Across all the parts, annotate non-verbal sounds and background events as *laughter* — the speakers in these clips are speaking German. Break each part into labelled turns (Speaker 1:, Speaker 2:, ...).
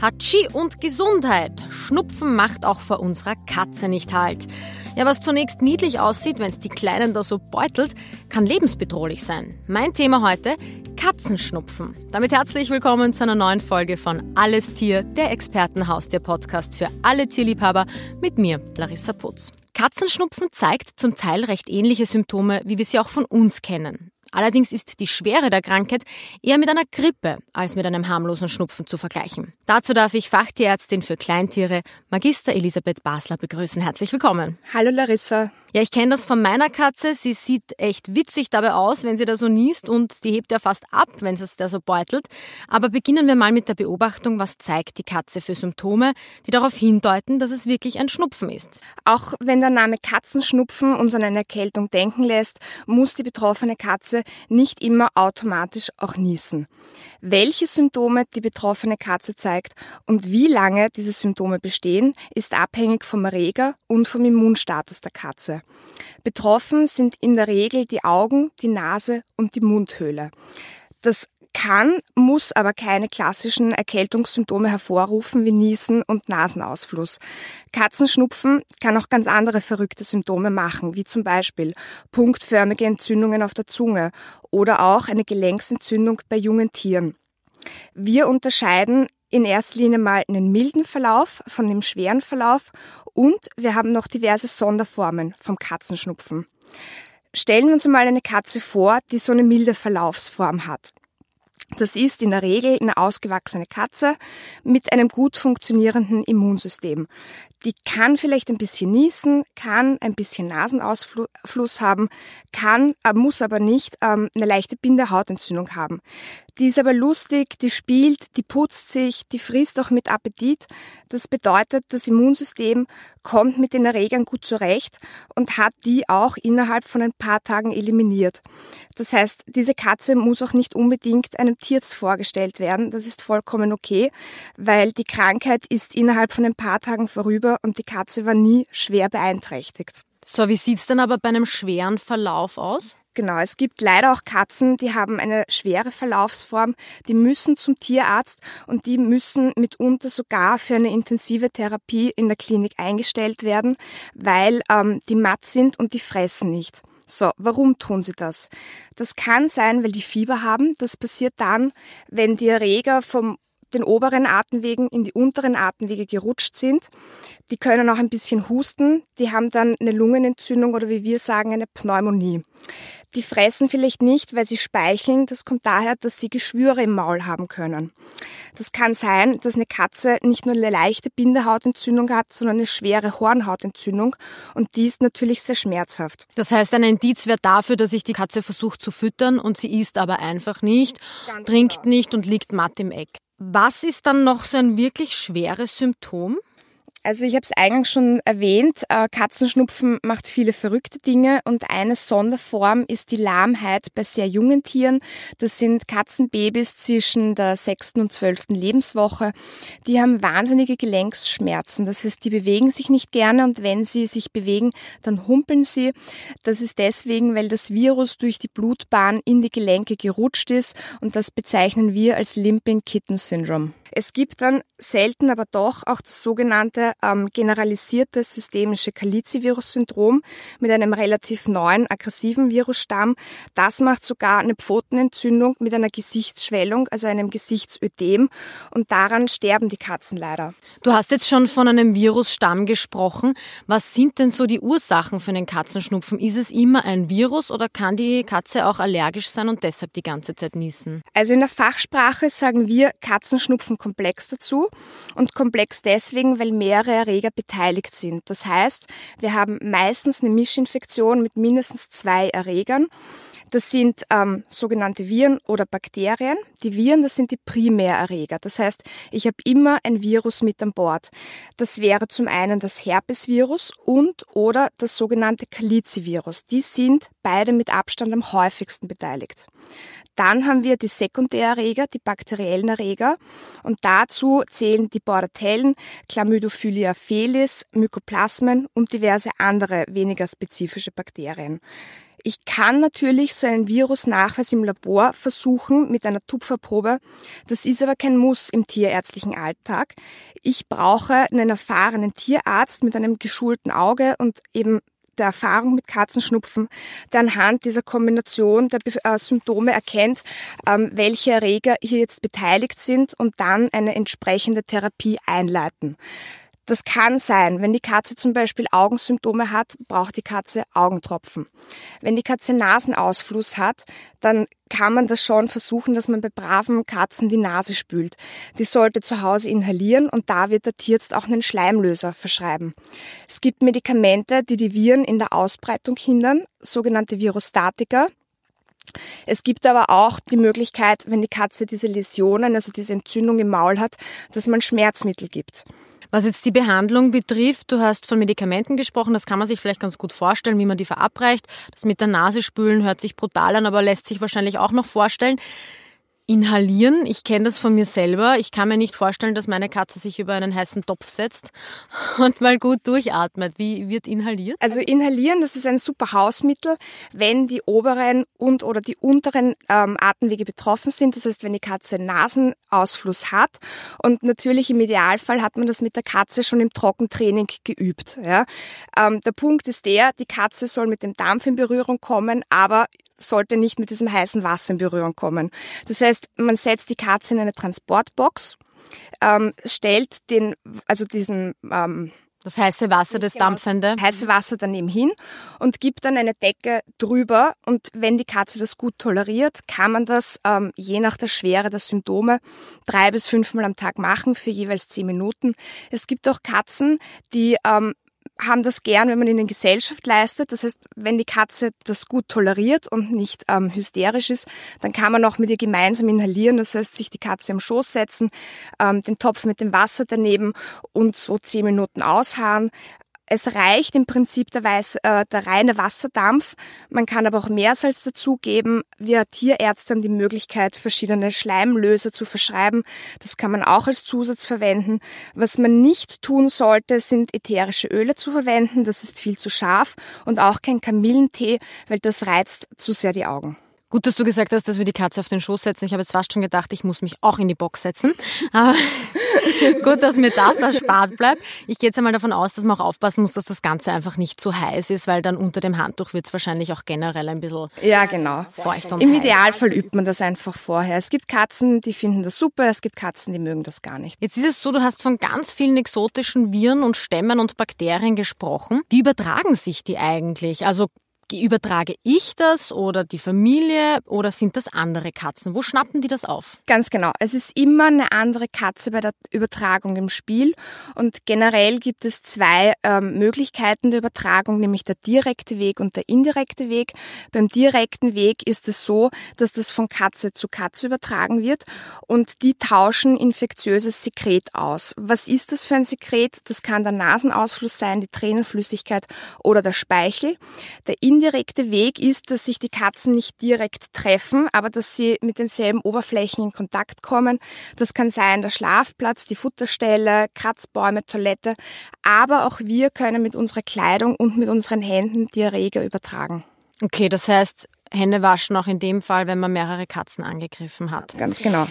Speaker 1: Hatschi und Gesundheit. Schnupfen macht auch vor unserer Katze nicht halt. Ja, was zunächst niedlich aussieht, wenn es die Kleinen da so beutelt, kann lebensbedrohlich sein. Mein Thema heute, Katzenschnupfen. Damit herzlich willkommen zu einer neuen Folge von Alles Tier, der Expertenhaustier-Podcast für alle Tierliebhaber mit mir, Larissa Putz. Katzenschnupfen zeigt zum Teil recht ähnliche Symptome, wie wir sie auch von uns kennen. Allerdings ist die Schwere der Krankheit eher mit einer Grippe als mit einem harmlosen Schnupfen zu vergleichen. Dazu darf ich Fachtierärztin für Kleintiere, Magister Elisabeth Basler, begrüßen. Herzlich willkommen.
Speaker 2: Hallo Larissa.
Speaker 1: Ja, ich kenne das von meiner Katze. Sie sieht echt witzig dabei aus, wenn sie da so niest und die hebt ja fast ab, wenn sie es da so beutelt. Aber beginnen wir mal mit der Beobachtung, was zeigt die Katze für Symptome, die darauf hindeuten, dass es wirklich ein Schnupfen ist.
Speaker 2: Auch wenn der Name Katzenschnupfen uns an eine Erkältung denken lässt, muss die betroffene Katze nicht immer automatisch auch niesen. Welche Symptome die betroffene Katze zeigt und wie lange diese Symptome bestehen, ist abhängig vom Erreger und vom Immunstatus der Katze. Betroffen sind in der Regel die Augen, die Nase und die Mundhöhle. Das kann, muss aber keine klassischen Erkältungssymptome hervorrufen wie Niesen und Nasenausfluss. Katzenschnupfen kann auch ganz andere verrückte Symptome machen, wie zum Beispiel punktförmige Entzündungen auf der Zunge oder auch eine Gelenksentzündung bei jungen Tieren. Wir unterscheiden in erster Linie mal einen milden Verlauf von dem schweren Verlauf und wir haben noch diverse Sonderformen vom Katzenschnupfen. Stellen wir uns mal eine Katze vor, die so eine milde Verlaufsform hat. Das ist in der Regel eine ausgewachsene Katze mit einem gut funktionierenden Immunsystem. Die kann vielleicht ein bisschen niesen, kann ein bisschen Nasenausfluss haben, kann, äh, muss aber nicht ähm, eine leichte Bindehautentzündung haben. Die ist aber lustig, die spielt, die putzt sich, die frisst auch mit Appetit. Das bedeutet, das Immunsystem kommt mit den Erregern gut zurecht und hat die auch innerhalb von ein paar Tagen eliminiert. Das heißt, diese Katze muss auch nicht unbedingt einem Tierarzt vorgestellt werden. Das ist vollkommen okay, weil die Krankheit ist innerhalb von ein paar Tagen vorüber und die Katze war nie schwer beeinträchtigt.
Speaker 1: So, wie sieht's denn aber bei einem schweren Verlauf aus?
Speaker 2: Genau, es gibt leider auch Katzen, die haben eine schwere Verlaufsform, die müssen zum Tierarzt und die müssen mitunter sogar für eine intensive Therapie in der Klinik eingestellt werden, weil ähm, die matt sind und die fressen nicht. So, warum tun sie das? Das kann sein, weil die Fieber haben. Das passiert dann, wenn die Erreger vom den oberen Atemwegen in die unteren Atemwege gerutscht sind. Die können auch ein bisschen husten. Die haben dann eine Lungenentzündung oder wie wir sagen, eine Pneumonie. Die fressen vielleicht nicht, weil sie speicheln. Das kommt daher, dass sie Geschwüre im Maul haben können. Das kann sein, dass eine Katze nicht nur eine leichte Bindehautentzündung hat, sondern eine schwere Hornhautentzündung. Und die ist natürlich sehr schmerzhaft.
Speaker 1: Das heißt, ein Indiz wäre dafür, dass sich die Katze versucht zu füttern und sie isst aber einfach nicht, Ganz trinkt genau. nicht und liegt matt im Eck. Was ist dann noch so ein wirklich schweres Symptom?
Speaker 2: Also ich habe es eingangs schon erwähnt, äh, Katzenschnupfen macht viele verrückte Dinge und eine Sonderform ist die Lahmheit bei sehr jungen Tieren. Das sind Katzenbabys zwischen der sechsten und zwölften Lebenswoche. Die haben wahnsinnige Gelenksschmerzen. Das heißt, die bewegen sich nicht gerne und wenn sie sich bewegen, dann humpeln sie. Das ist deswegen, weil das Virus durch die Blutbahn in die Gelenke gerutscht ist und das bezeichnen wir als Limping Kitten Syndrome. Es gibt dann selten aber doch auch das sogenannte ähm, generalisierte systemische Kalizi-Virus-Syndrom mit einem relativ neuen aggressiven Virusstamm. Das macht sogar eine Pfotenentzündung mit einer Gesichtsschwellung, also einem Gesichtsödem und daran sterben die Katzen leider.
Speaker 1: Du hast jetzt schon von einem Virusstamm gesprochen. Was sind denn so die Ursachen für den Katzenschnupfen? Ist es immer ein Virus oder kann die Katze auch allergisch sein und deshalb die ganze Zeit niesen?
Speaker 2: Also in der Fachsprache sagen wir Katzenschnupfen komplex dazu und komplex deswegen, weil mehrere Erreger beteiligt sind. Das heißt, wir haben meistens eine Mischinfektion mit mindestens zwei Erregern. Das sind ähm, sogenannte Viren oder Bakterien. Die Viren, das sind die Primärerreger. Das heißt, ich habe immer ein Virus mit an Bord. Das wäre zum einen das Herpesvirus und oder das sogenannte Kalizi-Virus. Die sind beide mit Abstand am häufigsten beteiligt. Dann haben wir die Sekundärerreger, die bakteriellen Erreger. Und dazu zählen die Bordetellen, Chlamydophilia felis, Mykoplasmen und diverse andere weniger spezifische Bakterien. Ich kann natürlich so einen Virusnachweis im Labor versuchen mit einer Tupferprobe. Das ist aber kein Muss im tierärztlichen Alltag. Ich brauche einen erfahrenen Tierarzt mit einem geschulten Auge und eben der Erfahrung mit Katzenschnupfen, der anhand dieser Kombination der äh, Symptome erkennt, ähm, welche Erreger hier jetzt beteiligt sind und dann eine entsprechende Therapie einleiten. Das kann sein, wenn die Katze zum Beispiel Augensymptome hat, braucht die Katze Augentropfen. Wenn die Katze Nasenausfluss hat, dann kann man das schon versuchen, dass man bei braven Katzen die Nase spült. Die sollte zu Hause inhalieren und da wird der Tierarzt auch einen Schleimlöser verschreiben. Es gibt Medikamente, die die Viren in der Ausbreitung hindern, sogenannte Virostatika. Es gibt aber auch die Möglichkeit, wenn die Katze diese Läsionen, also diese Entzündung im Maul hat, dass man Schmerzmittel gibt.
Speaker 1: Was jetzt die Behandlung betrifft, du hast von Medikamenten gesprochen, das kann man sich vielleicht ganz gut vorstellen, wie man die verabreicht. Das mit der Nase spülen hört sich brutal an, aber lässt sich wahrscheinlich auch noch vorstellen. Inhalieren, ich kenne das von mir selber. Ich kann mir nicht vorstellen, dass meine Katze sich über einen heißen Topf setzt *laughs* und mal gut durchatmet. Wie wird inhaliert?
Speaker 2: Also inhalieren, das ist ein super Hausmittel, wenn die oberen und oder die unteren ähm, Atemwege betroffen sind. Das heißt, wenn die Katze Nasenausfluss hat und natürlich im Idealfall hat man das mit der Katze schon im Trockentraining geübt. Ja? Ähm, der Punkt ist der, die Katze soll mit dem Dampf in Berührung kommen, aber sollte nicht mit diesem heißen Wasser in Berührung kommen. Das heißt, man setzt die Katze in eine Transportbox, ähm, stellt den, also diesen ähm,
Speaker 1: das heiße Wasser, das dampfende.
Speaker 2: Heiße Wasser daneben hin und gibt dann eine Decke drüber. Und wenn die Katze das gut toleriert, kann man das ähm, je nach der Schwere der Symptome drei bis fünfmal am Tag machen für jeweils zehn Minuten. Es gibt auch Katzen, die ähm, haben das gern, wenn man ihnen Gesellschaft leistet. Das heißt, wenn die Katze das gut toleriert und nicht ähm, hysterisch ist, dann kann man auch mit ihr gemeinsam inhalieren. Das heißt, sich die Katze am Schoß setzen, ähm, den Topf mit dem Wasser daneben und so zehn Minuten ausharren es reicht im Prinzip der, Weiß, äh, der reine Wasserdampf. Man kann aber auch Meersalz dazugeben. Wir Tierärzte haben die Möglichkeit, verschiedene Schleimlöser zu verschreiben. Das kann man auch als Zusatz verwenden. Was man nicht tun sollte, sind ätherische Öle zu verwenden. Das ist viel zu scharf und auch kein Kamillentee, weil das reizt zu sehr die Augen.
Speaker 1: Gut, dass du gesagt hast, dass wir die Katze auf den Schoß setzen. Ich habe jetzt fast schon gedacht, ich muss mich auch in die Box setzen. Aber *laughs* gut, dass mir das erspart bleibt. Ich gehe jetzt einmal davon aus, dass man auch aufpassen muss, dass das Ganze einfach nicht zu heiß ist, weil dann unter dem Handtuch wird es wahrscheinlich auch generell ein bisschen
Speaker 2: ja, genau.
Speaker 1: feucht und
Speaker 2: Im
Speaker 1: heiß.
Speaker 2: Idealfall übt man das einfach vorher. Es gibt Katzen, die finden das super, es gibt Katzen, die mögen das gar nicht.
Speaker 1: Jetzt ist es so, du hast von ganz vielen exotischen Viren und Stämmen und Bakterien gesprochen. Wie übertragen sich die eigentlich? Also Übertrage ich das oder die Familie oder sind das andere Katzen? Wo schnappen die das auf?
Speaker 2: Ganz genau. Es ist immer eine andere Katze bei der Übertragung im Spiel und generell gibt es zwei ähm, Möglichkeiten der Übertragung, nämlich der direkte Weg und der indirekte Weg. Beim direkten Weg ist es so, dass das von Katze zu Katze übertragen wird und die tauschen infektiöses Sekret aus. Was ist das für ein Sekret? Das kann der Nasenausfluss sein, die Tränenflüssigkeit oder der Speichel. Der indirekte Weg ist, dass sich die Katzen nicht direkt treffen, aber dass sie mit denselben Oberflächen in Kontakt kommen. Das kann sein der Schlafplatz, die Futterstelle, Kratzbäume, Toilette. Aber auch wir können mit unserer Kleidung und mit unseren Händen die Erreger übertragen.
Speaker 1: Okay, das heißt, Hände waschen auch in dem Fall, wenn man mehrere Katzen angegriffen hat.
Speaker 2: Ganz genau.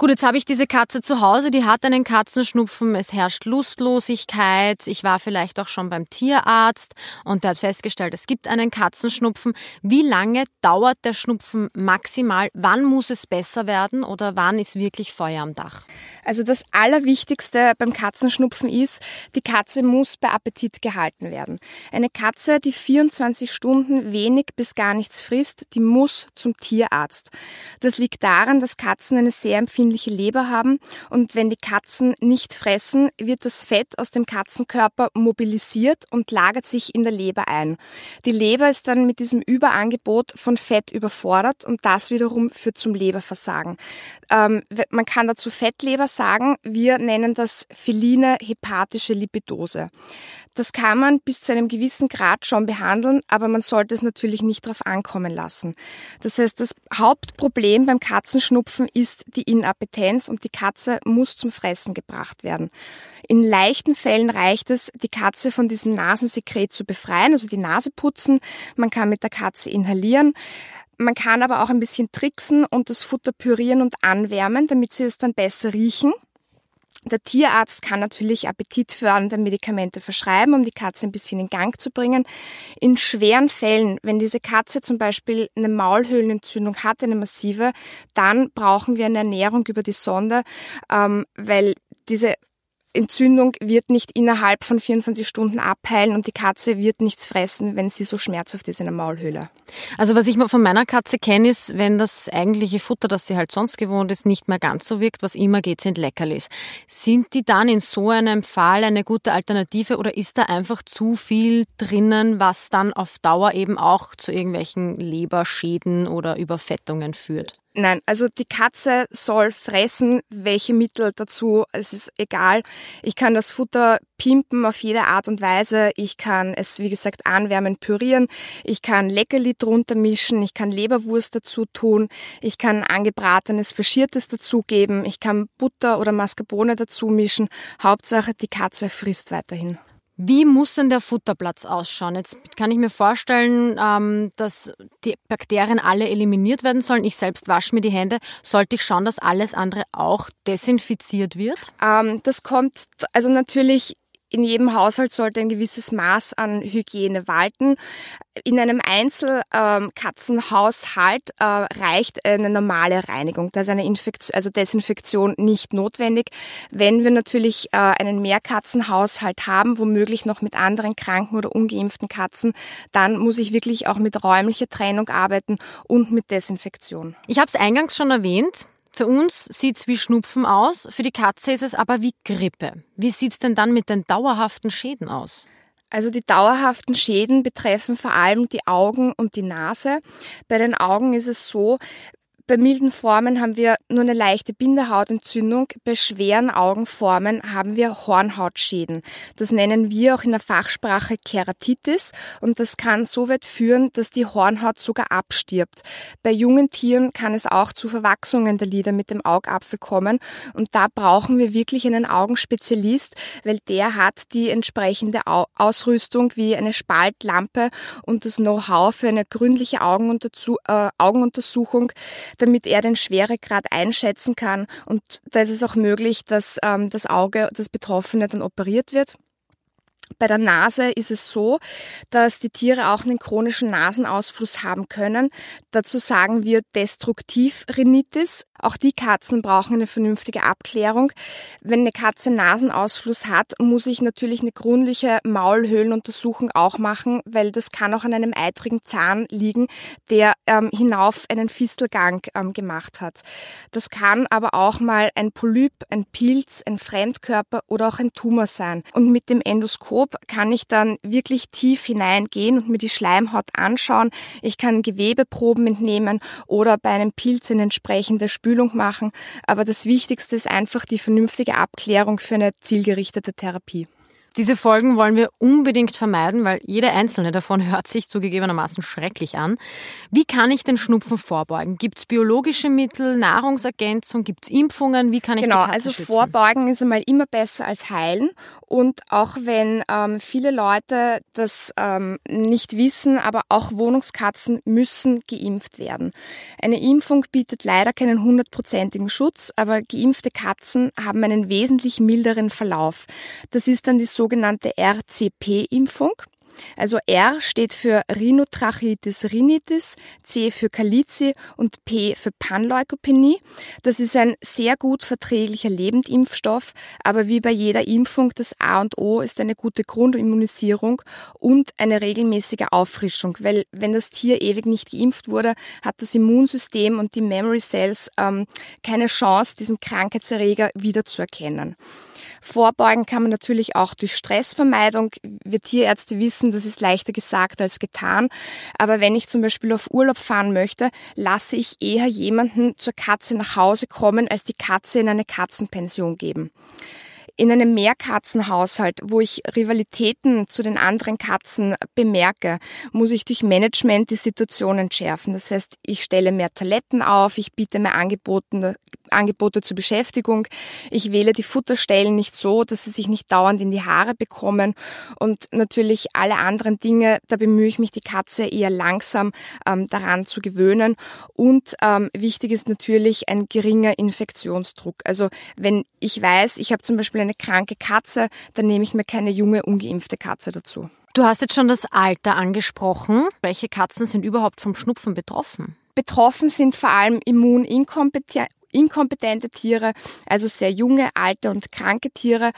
Speaker 1: Gut, jetzt habe ich diese Katze zu Hause, die hat einen Katzenschnupfen, es herrscht Lustlosigkeit, ich war vielleicht auch schon beim Tierarzt und der hat festgestellt, es gibt einen Katzenschnupfen. Wie lange dauert der Schnupfen maximal? Wann muss es besser werden oder wann ist wirklich Feuer am Dach?
Speaker 2: Also das Allerwichtigste beim Katzenschnupfen ist, die Katze muss bei Appetit gehalten werden. Eine Katze, die 24 Stunden wenig bis gar nichts frisst, die muss zum Tierarzt. Das liegt daran, dass Katzen eine sehr empfindliche entzündliche Leber haben und wenn die Katzen nicht fressen, wird das Fett aus dem Katzenkörper mobilisiert und lagert sich in der Leber ein. Die Leber ist dann mit diesem Überangebot von Fett überfordert und das wiederum führt zum Leberversagen. Ähm, man kann dazu Fettleber sagen, wir nennen das feline hepatische Lipidose. Das kann man bis zu einem gewissen Grad schon behandeln, aber man sollte es natürlich nicht darauf ankommen lassen. Das heißt, das Hauptproblem beim Katzenschnupfen ist die Inappetenz und die Katze muss zum Fressen gebracht werden. In leichten Fällen reicht es, die Katze von diesem Nasensekret zu befreien, also die Nase putzen. Man kann mit der Katze inhalieren. Man kann aber auch ein bisschen tricksen und das Futter pürieren und anwärmen, damit sie es dann besser riechen. Der Tierarzt kann natürlich appetitfördernde Medikamente verschreiben, um die Katze ein bisschen in Gang zu bringen. In schweren Fällen, wenn diese Katze zum Beispiel eine Maulhöhlenentzündung hat, eine massive, dann brauchen wir eine Ernährung über die Sonde, ähm, weil diese Entzündung wird nicht innerhalb von 24 Stunden abheilen und die Katze wird nichts fressen, wenn sie so schmerzhaft ist in der Maulhöhle.
Speaker 1: Also was ich von meiner Katze kenne, ist, wenn das eigentliche Futter, das sie halt sonst gewohnt ist, nicht mehr ganz so wirkt, was immer geht, sind Leckerlis. Sind die dann in so einem Fall eine gute Alternative oder ist da einfach zu viel drinnen, was dann auf Dauer eben auch zu irgendwelchen Leberschäden oder Überfettungen führt?
Speaker 2: Nein, also die Katze soll fressen, welche Mittel dazu, es ist egal. Ich kann das Futter pimpen auf jede Art und Weise. Ich kann es, wie gesagt, anwärmen, pürieren. Ich kann Leckerli drunter mischen. Ich kann Leberwurst dazu tun. Ich kann angebratenes, faschiertes dazugeben. Ich kann Butter oder Mascarpone dazu mischen. Hauptsache, die Katze frisst weiterhin.
Speaker 1: Wie muss denn der Futterplatz ausschauen? Jetzt kann ich mir vorstellen, ähm, dass die Bakterien alle eliminiert werden sollen. Ich selbst wasche mir die Hände. Sollte ich schauen, dass alles andere auch desinfiziert wird?
Speaker 2: Ähm, das kommt also natürlich in jedem Haushalt sollte ein gewisses Maß an Hygiene walten. In einem Einzelkatzenhaushalt äh, reicht eine normale Reinigung. Da ist eine Infektion, also Desinfektion nicht notwendig. Wenn wir natürlich äh, einen Mehrkatzenhaushalt haben, womöglich noch mit anderen kranken oder ungeimpften Katzen, dann muss ich wirklich auch mit räumlicher Trennung arbeiten und mit Desinfektion.
Speaker 1: Ich habe es eingangs schon erwähnt. Für uns sieht es wie Schnupfen aus, für die Katze ist es aber wie Grippe. Wie sieht es denn dann mit den dauerhaften Schäden aus?
Speaker 2: Also die dauerhaften Schäden betreffen vor allem die Augen und die Nase. Bei den Augen ist es so, bei milden Formen haben wir nur eine leichte Bindehautentzündung. Bei schweren Augenformen haben wir Hornhautschäden. Das nennen wir auch in der Fachsprache Keratitis und das kann so weit führen, dass die Hornhaut sogar abstirbt. Bei jungen Tieren kann es auch zu Verwachsungen der Lider mit dem Augapfel kommen und da brauchen wir wirklich einen Augenspezialist, weil der hat die entsprechende Ausrüstung wie eine Spaltlampe und das Know-how für eine gründliche äh, Augenuntersuchung damit er den Schweregrad einschätzen kann. Und da ist es auch möglich, dass ähm, das Auge, das Betroffene dann operiert wird. Bei der Nase ist es so, dass die Tiere auch einen chronischen Nasenausfluss haben können. Dazu sagen wir Destruktivrhinitis. Auch die Katzen brauchen eine vernünftige Abklärung. Wenn eine Katze Nasenausfluss hat, muss ich natürlich eine gründliche Maulhöhlenuntersuchung auch machen, weil das kann auch an einem eitrigen Zahn liegen, der ähm, hinauf einen Fistelgang ähm, gemacht hat. Das kann aber auch mal ein Polyp, ein Pilz, ein Fremdkörper oder auch ein Tumor sein. Und mit dem Endoskop Mikroskop kann ich dann wirklich tief hineingehen und mir die Schleimhaut anschauen. Ich kann Gewebeproben entnehmen oder bei einem Pilz eine entsprechende Spülung machen. Aber das Wichtigste ist einfach die vernünftige Abklärung für eine zielgerichtete Therapie.
Speaker 1: Diese Folgen wollen wir unbedingt vermeiden, weil jede einzelne davon hört sich zugegebenermaßen schrecklich an. Wie kann ich den Schnupfen vorbeugen? Gibt es biologische Mittel, Nahrungsergänzung, gibt es Impfungen? Wie kann ich
Speaker 2: genau, also
Speaker 1: schützen?
Speaker 2: vorbeugen ist einmal immer besser als heilen. Und auch wenn ähm, viele Leute das ähm, nicht wissen, aber auch Wohnungskatzen müssen geimpft werden. Eine Impfung bietet leider keinen hundertprozentigen Schutz, aber geimpfte Katzen haben einen wesentlich milderen Verlauf. Das ist dann die sogenannte RCP-Impfung. Also R steht für Rhinotrachitis rhinitis, C für Kalizi und P für Panleukopenie. Das ist ein sehr gut verträglicher Lebendimpfstoff, aber wie bei jeder Impfung, das A und O ist eine gute Grundimmunisierung und eine regelmäßige Auffrischung, weil wenn das Tier ewig nicht geimpft wurde, hat das Immunsystem und die Memory Cells ähm, keine Chance, diesen Krankheitserreger wiederzuerkennen. Vorbeugen kann man natürlich auch durch Stressvermeidung. Wir Tierärzte wissen, das ist leichter gesagt als getan. Aber wenn ich zum Beispiel auf Urlaub fahren möchte, lasse ich eher jemanden zur Katze nach Hause kommen, als die Katze in eine Katzenpension geben. In einem Mehrkatzenhaushalt, wo ich Rivalitäten zu den anderen Katzen bemerke, muss ich durch Management die Situation entschärfen. Das heißt, ich stelle mehr Toiletten auf, ich biete mehr Angebote, Angebote zur Beschäftigung, ich wähle die Futterstellen nicht so, dass sie sich nicht dauernd in die Haare bekommen und natürlich alle anderen Dinge, da bemühe ich mich, die Katze eher langsam ähm, daran zu gewöhnen. Und ähm, wichtig ist natürlich ein geringer Infektionsdruck. Also wenn ich weiß, ich habe zum Beispiel eine kranke Katze, dann nehme ich mir keine junge, ungeimpfte Katze dazu.
Speaker 1: Du hast jetzt schon das Alter angesprochen. Welche Katzen sind überhaupt vom Schnupfen betroffen?
Speaker 2: Betroffen sind vor allem immuninkompetente Tiere, also sehr junge, alte und kranke Tiere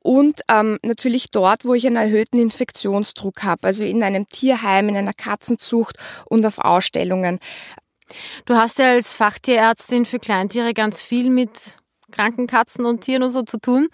Speaker 2: und ähm, natürlich dort, wo ich einen erhöhten Infektionsdruck habe, also in einem Tierheim, in einer Katzenzucht und auf Ausstellungen.
Speaker 1: Du hast ja als Fachtierärztin für Kleintiere ganz viel mit kranken Katzen und Tieren und so zu tun.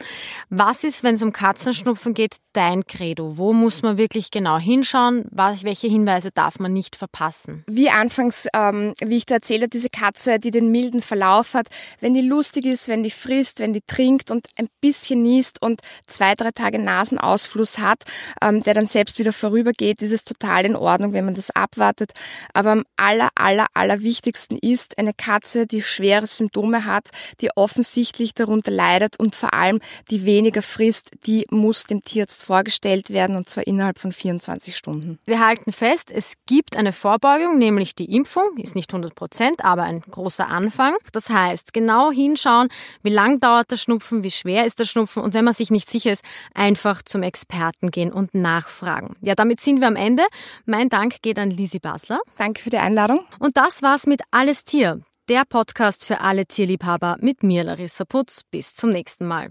Speaker 1: Was ist, wenn es um Katzenschnupfen geht, dein Credo? Wo muss man wirklich genau hinschauen? welche Hinweise darf man nicht verpassen?
Speaker 2: Wie anfangs, ähm, wie ich da erzähle, diese Katze, die den milden Verlauf hat, wenn die lustig ist, wenn die frisst, wenn die trinkt und ein bisschen niest und zwei, drei Tage Nasenausfluss hat, ähm, der dann selbst wieder vorübergeht, ist es total in Ordnung, wenn man das abwartet. Aber am aller, aller, aller wichtigsten ist eine Katze, die schwere Symptome hat, die offensichtlich offensichtlich darunter leidet und vor allem die weniger frisst, die muss dem Tierarzt vorgestellt werden und zwar innerhalb von 24 Stunden.
Speaker 1: Wir halten fest, es gibt eine Vorbeugung, nämlich die Impfung, ist nicht 100 Prozent, aber ein großer Anfang. Das heißt, genau hinschauen, wie lang dauert der Schnupfen, wie schwer ist der Schnupfen und wenn man sich nicht sicher ist, einfach zum Experten gehen und nachfragen. Ja, damit sind wir am Ende. Mein Dank geht an Lisi Basler.
Speaker 2: Danke für die Einladung.
Speaker 1: Und das war's mit Alles Tier der Podcast für alle Tierliebhaber mit mir, Larissa Putz. Bis zum nächsten Mal.